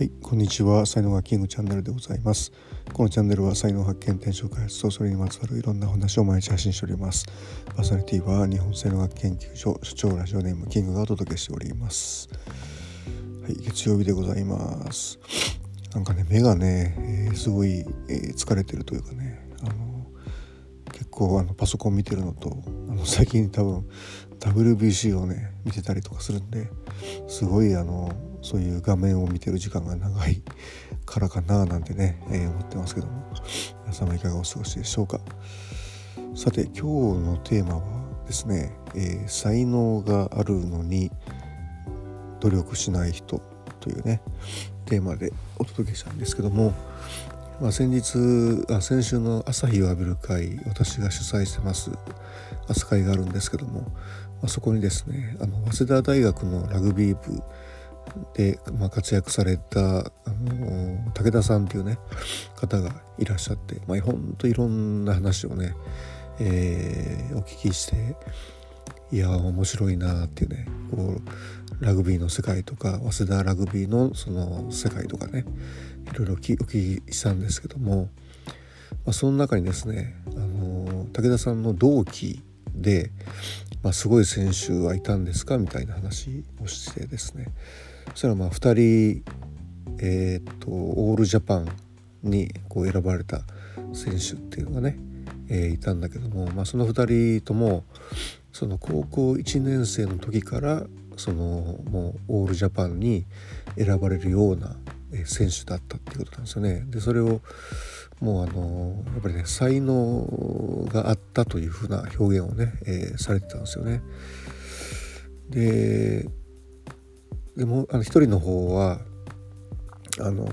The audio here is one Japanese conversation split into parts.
はい、こんにちは。才能がキングチャンネルでございます。このチャンネルは才能発見、転職開発とそれにまつわるいろんな話を毎日発信しております。パーソナリティは日本才能学研究所所長ラジオネームキングがお届けしております。はい、月曜日でございます。なんかね、目がね、えー、すごい、えー、疲れてるというかね、あの結構あのパソコン見てるのと、あの最近多分 WBC をね見てたりとかするんですごいあのそういう画面を見てる時間が長い からかななんてね、えー、思ってますけども。皆様いかがお過ごしでしょうか。さて今日のテーマはですね、えー、才能があるのに努力しない人というねテーマでお届けしたんですけども、まあ、先日あ先週の朝日を浴びる会私が主催してます朝会があるんですけども、まあ、そこにですねあの早稲田大学のラグビー部で、まあ、活躍された、あの武田さんっていうね方がいらっしゃって、まあ、ほんといろんな話をね、えー、お聞きしていや面白いなっていうねこうラグビーの世界とか早稲田ラグビーのその世界とかねいろいろお聞きしたんですけども、まあ、その中にですね、あの武田さんの同期で、まあ、すごい選手はいたんですかみたいな話をしてですねそしたらまあ2人、えー、っとオールジャパンにこう選ばれた選手っていうのがね、えー、いたんだけども、まあ、その2人ともその高校1年生の時からそのもうオールジャパンに選ばれるような選手だったっていうことなんですよね。でそれをもうあのやっぱりね才能があったというふうな表現をね、えー、されてたんですよね。ででもあの一人の方はあの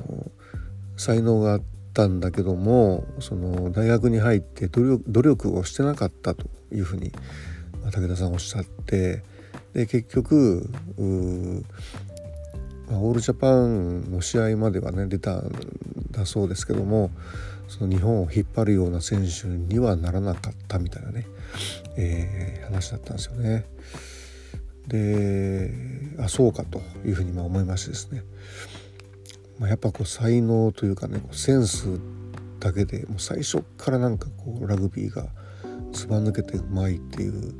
才能があったんだけどもその大学に入って努力努力をしてなかったというふうに武田さんおっしゃってで結局オールジャパンの試合まではね出たんだそうですけどもその日本を引っ張るような選手にはならなかったみたいなね、えー、話だったんですよね。であそうかというふうにまあ思いましてですね、まあ、やっぱこう才能というかねセンスだけでもう最初からなんかこうラグビーがずば抜けてうまいっていう、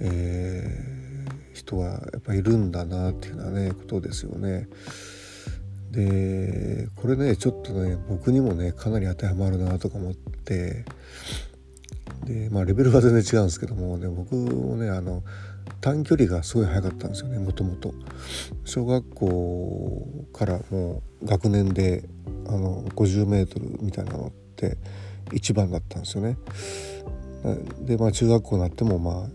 えー、人はやっぱいるんだなっていうようなねことですよね。でこれねちょっとね僕にもねかなり当てはまるなとか思ってでまあレベルは全然違うんですけども、ね、僕もねあの短距離がすごい速かったんですよねもともと。小学校からもう学年であの 50m みたいなのって1番だったんですよね。でまあ中学校になってもま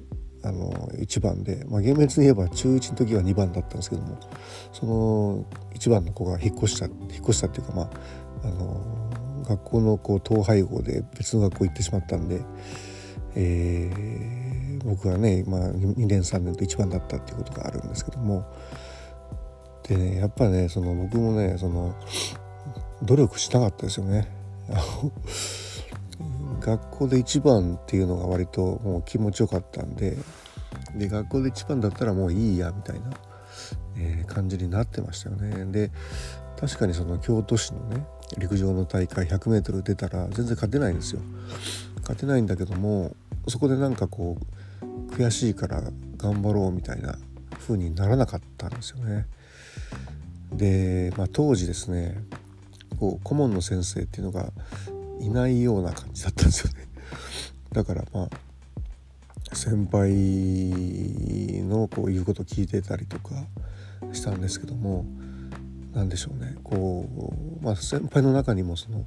ああの1番で、まあ、厳密に言えば中1の時は2番だったんですけどもその1番の子が引っ越した引っ越したっていうかまああの学校のこう統廃合で別の学校行ってしまったんで、えー、僕はね、まあ、2年3年と1番だったっていうことがあるんですけどもでねやっぱねその僕もねその努力しなかったですよね。学校で1番っていうのが割ともう気持ちよかったんでで学校で1番だったらもういいやみたいな、えー、感じになってましたよね。で確かにその京都市のね陸上の大会 100m 出たら全然勝てないんですよ。勝てないんだけどもそこでなんかこう悔しいから頑張ろうみたいな風にならなかったんですよね。で、まあ、当時ですねこう顧問の先生っていうのがいないような感じだったんですよね。だからまあ先輩のこう言うこと聞いてたりとかしたんですけども何でしょうねこう、まあ、先輩の中にもその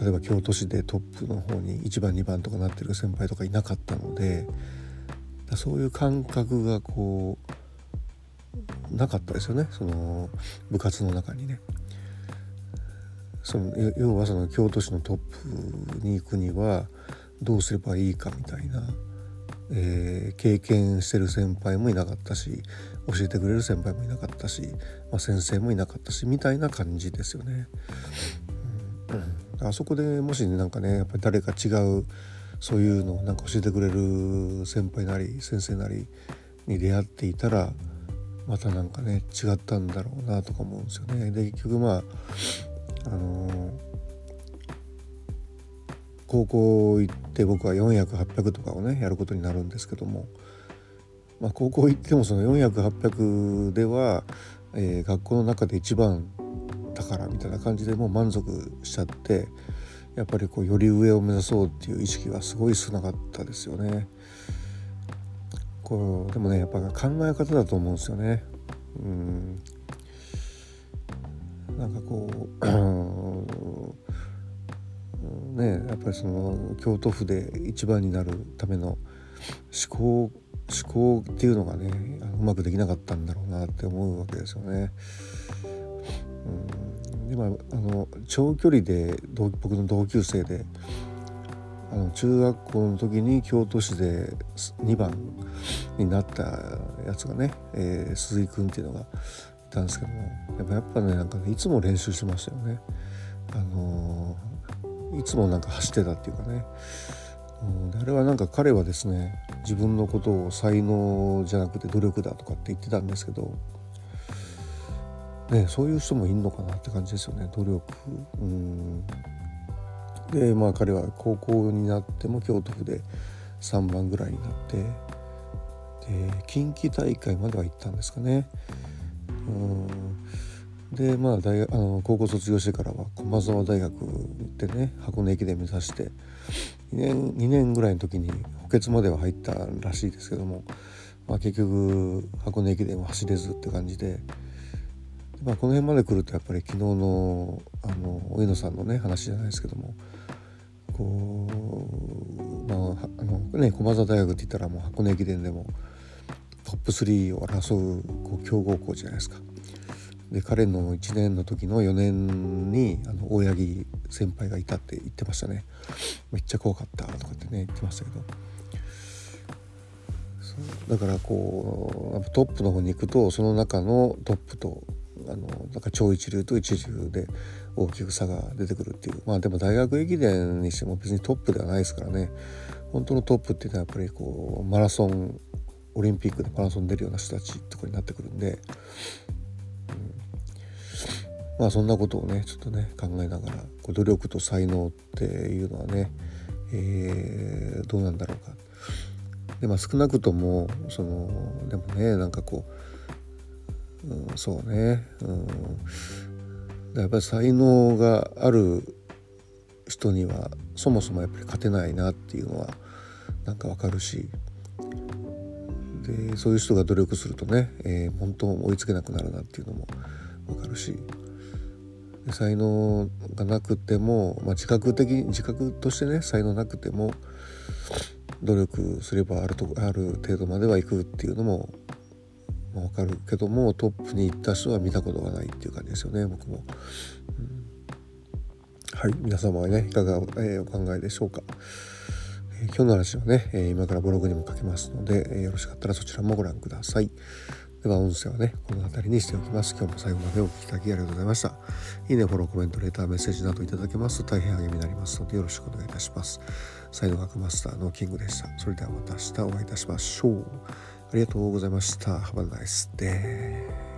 例えば京都市でトップの方に1番2番とかなってる先輩とかいなかったのでそういう感覚がこうなかったですよねその部活の中にね。その要はその京都市のトップに行くにはどうすればいいかみたいな、えー、経験してる先輩もいなかったし教えてくれる先輩もいなかったし、まあ、先生もいなかったしみたいな感じですよね。うん、あそこでもしなんかねやっぱり誰か違うそういうのをなんか教えてくれる先輩なり先生なりに出会っていたらまたなんかね違ったんだろうなとか思うんですよね。で結局まああの、高校行って僕は400800とかをねやることになるんですけども、まあ、高校行ってもその400800では、えー、学校の中で一番だからみたいな感じでもう満足しちゃってやっぱりこうより上を目指そうっていう意識はすごい少なかったですよね。こうでもねやっぱ考え方だと思うんですよね。うんなんかこう ねやっぱりその京都府で一番になるための思考思考っていうのがねうまくできなかったんだろうなって思うわけですよね。うんでまあの長距離で僕の同級生であの中学校の時に京都市で2番になったやつがね、えー、鈴井君っていうのがいたんですけどもやっぱやっぱねなんかねいつも練習してましたよね。あのー、いつもなんか走ってたっていうかね。うん、あれはなんか彼はですね自分のことを才能じゃなくて努力だとかって言ってたんですけど、ね、そういう人もいんのかなって感じですよね努力。うんでまあ彼は高校になっても京都府で3番ぐらいになってで近畿大会までは行ったんですかね。うんでまあ大学あの高校卒業してからは駒沢大学に行ってね箱根駅伝目指して2年 ,2 年ぐらいの時に補欠までは入ったらしいですけども、まあ、結局箱根駅伝は走れずって感じで。まあ、この辺まで来るとやっぱり昨日のあの上野さんのね話じゃないですけどもこうまああのね駒澤大学って言ったらもう箱根駅伝でもトップ3を争うこう強豪校じゃないですか。で彼の1年の時の4年にあの大八木先輩がいたって言ってましたねめっちゃ怖かったとかってね言ってましたけどだからこうトップの方に行くとその中のトップとあのなんか超一流と一流で大きく差が出てくるっていう。まあでも大学駅伝にしても別にトップではないですからね。本当のトップっていうのはやっぱりこうマラソンオリンピックでマラソン出るような人たちとかになってくるんで、うん、まあそんなことをねちょっとね考えながらこう努力と才能っていうのはね、えー、どうなんだろうか。でまあ少なくともそのでもねなんかこううん、そうね、うん、やっぱり才能がある人にはそもそもやっぱり勝てないなっていうのはなんかわかるし。でそういう人が努力するとね、えー、本当追いつけなくなるなっていうのもわかるし。才能がなくても、まあ、自覚的自覚としてね才能なくても努力すればあるとある程度までは行くっていうのもわかるけどもトップに行った人は見たことがないっていう感じですよね僕も、うん、はい皆様はねいかが、えー、お考えでしょうか、えー、今日の話はね、えー、今からブログにも書きますので、えよろしかったらそちらもご覧ください。では音声はねこの辺りにしておきます。今日も最後までお聴きいただきありがとうございました。いいねフォローコメントレターメッセージなどいただけますと大変励みになりますのでよろしくお願いいたします。サイド学マスターのキングでした。それではまた明日お会いいたしましょう。りがとうございました。Have a nice day.